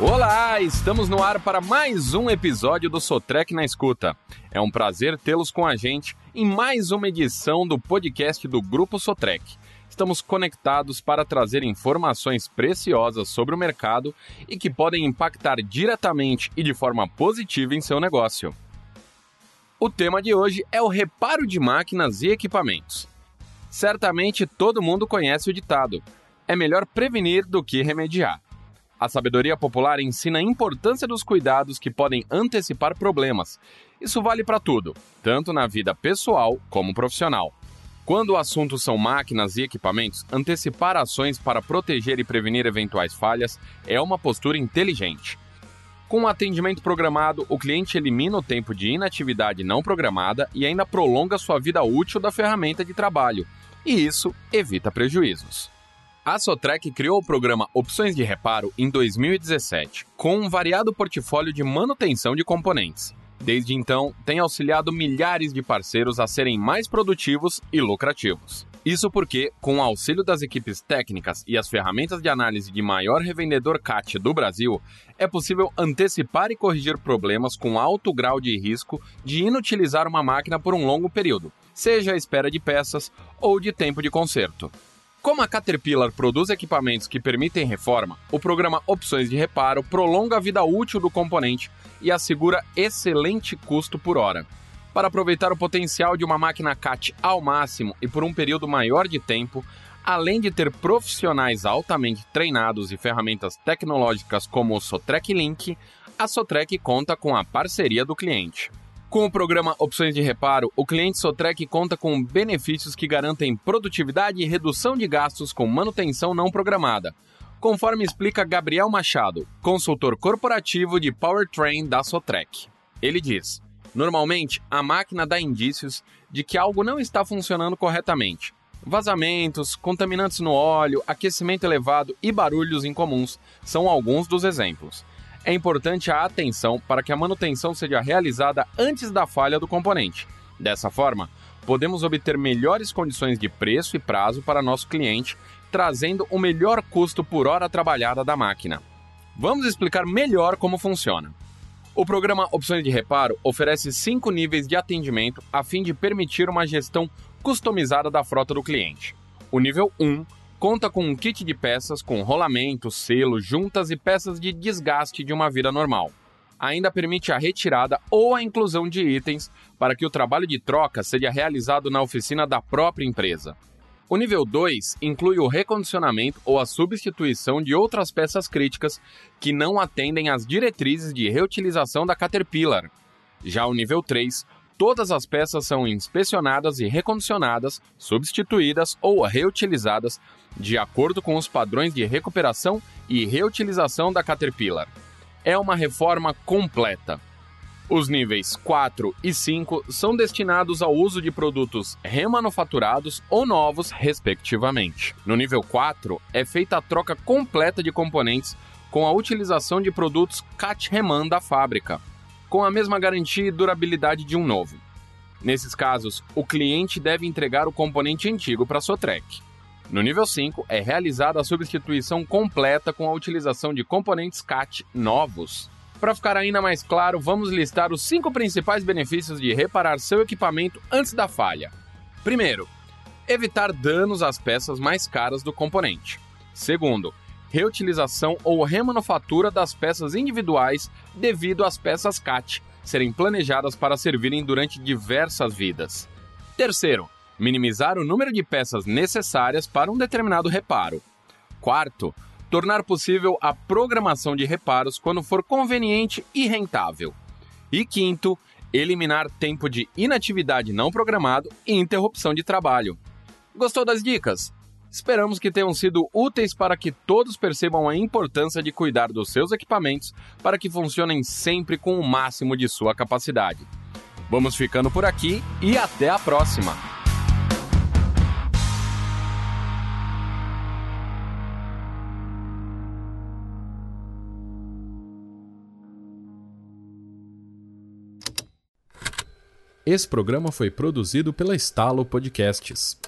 Olá, estamos no ar para mais um episódio do Sotrec na Escuta. É um prazer tê-los com a gente em mais uma edição do podcast do Grupo Sotrec. Estamos conectados para trazer informações preciosas sobre o mercado e que podem impactar diretamente e de forma positiva em seu negócio. O tema de hoje é o reparo de máquinas e equipamentos. Certamente todo mundo conhece o ditado: é melhor prevenir do que remediar. A sabedoria popular ensina a importância dos cuidados que podem antecipar problemas. Isso vale para tudo, tanto na vida pessoal como profissional. Quando o assunto são máquinas e equipamentos, antecipar ações para proteger e prevenir eventuais falhas é uma postura inteligente. Com o atendimento programado, o cliente elimina o tempo de inatividade não programada e ainda prolonga sua vida útil da ferramenta de trabalho, e isso evita prejuízos. A Sotrec criou o programa Opções de Reparo em 2017, com um variado portfólio de manutenção de componentes. Desde então, tem auxiliado milhares de parceiros a serem mais produtivos e lucrativos. Isso porque, com o auxílio das equipes técnicas e as ferramentas de análise de maior revendedor CAT do Brasil, é possível antecipar e corrigir problemas com alto grau de risco de inutilizar uma máquina por um longo período, seja a espera de peças ou de tempo de conserto. Como a Caterpillar produz equipamentos que permitem reforma, o programa Opções de Reparo prolonga a vida útil do componente e assegura excelente custo por hora. Para aproveitar o potencial de uma máquina CAT ao máximo e por um período maior de tempo, além de ter profissionais altamente treinados e ferramentas tecnológicas como o Sotrec Link, a Sotrec conta com a parceria do cliente. Com o programa Opções de Reparo, o cliente Sotrec conta com benefícios que garantem produtividade e redução de gastos com manutenção não programada, conforme explica Gabriel Machado, consultor corporativo de Powertrain da Sotrec. Ele diz: Normalmente, a máquina dá indícios de que algo não está funcionando corretamente. Vazamentos, contaminantes no óleo, aquecimento elevado e barulhos incomuns são alguns dos exemplos é importante a atenção para que a manutenção seja realizada antes da falha do componente. Dessa forma, podemos obter melhores condições de preço e prazo para nosso cliente, trazendo o melhor custo por hora trabalhada da máquina. Vamos explicar melhor como funciona. O programa Opções de Reparo oferece cinco níveis de atendimento a fim de permitir uma gestão customizada da frota do cliente. O nível 1 Conta com um kit de peças com rolamento, selo, juntas e peças de desgaste de uma vida normal. Ainda permite a retirada ou a inclusão de itens para que o trabalho de troca seja realizado na oficina da própria empresa. O nível 2 inclui o recondicionamento ou a substituição de outras peças críticas que não atendem às diretrizes de reutilização da Caterpillar. Já o nível 3 todas as peças são inspecionadas e recondicionadas, substituídas ou reutilizadas de acordo com os padrões de recuperação e reutilização da Caterpillar. É uma reforma completa. Os níveis 4 e 5 são destinados ao uso de produtos remanufaturados ou novos, respectivamente. No nível 4, é feita a troca completa de componentes com a utilização de produtos CAT Reman da fábrica com a mesma garantia e durabilidade de um novo. Nesses casos, o cliente deve entregar o componente antigo para a Sotrec. No nível 5, é realizada a substituição completa com a utilização de componentes CAT novos. Para ficar ainda mais claro, vamos listar os cinco principais benefícios de reparar seu equipamento antes da falha. Primeiro, evitar danos às peças mais caras do componente. Segundo, reutilização ou remanufatura das peças individuais devido às peças CAT serem planejadas para servirem durante diversas vidas. Terceiro, minimizar o número de peças necessárias para um determinado reparo. Quarto, tornar possível a programação de reparos quando for conveniente e rentável. E quinto, eliminar tempo de inatividade não programado e interrupção de trabalho. Gostou das dicas? Esperamos que tenham sido úteis para que todos percebam a importância de cuidar dos seus equipamentos para que funcionem sempre com o máximo de sua capacidade. Vamos ficando por aqui e até a próxima! Esse programa foi produzido pela Estalo Podcasts.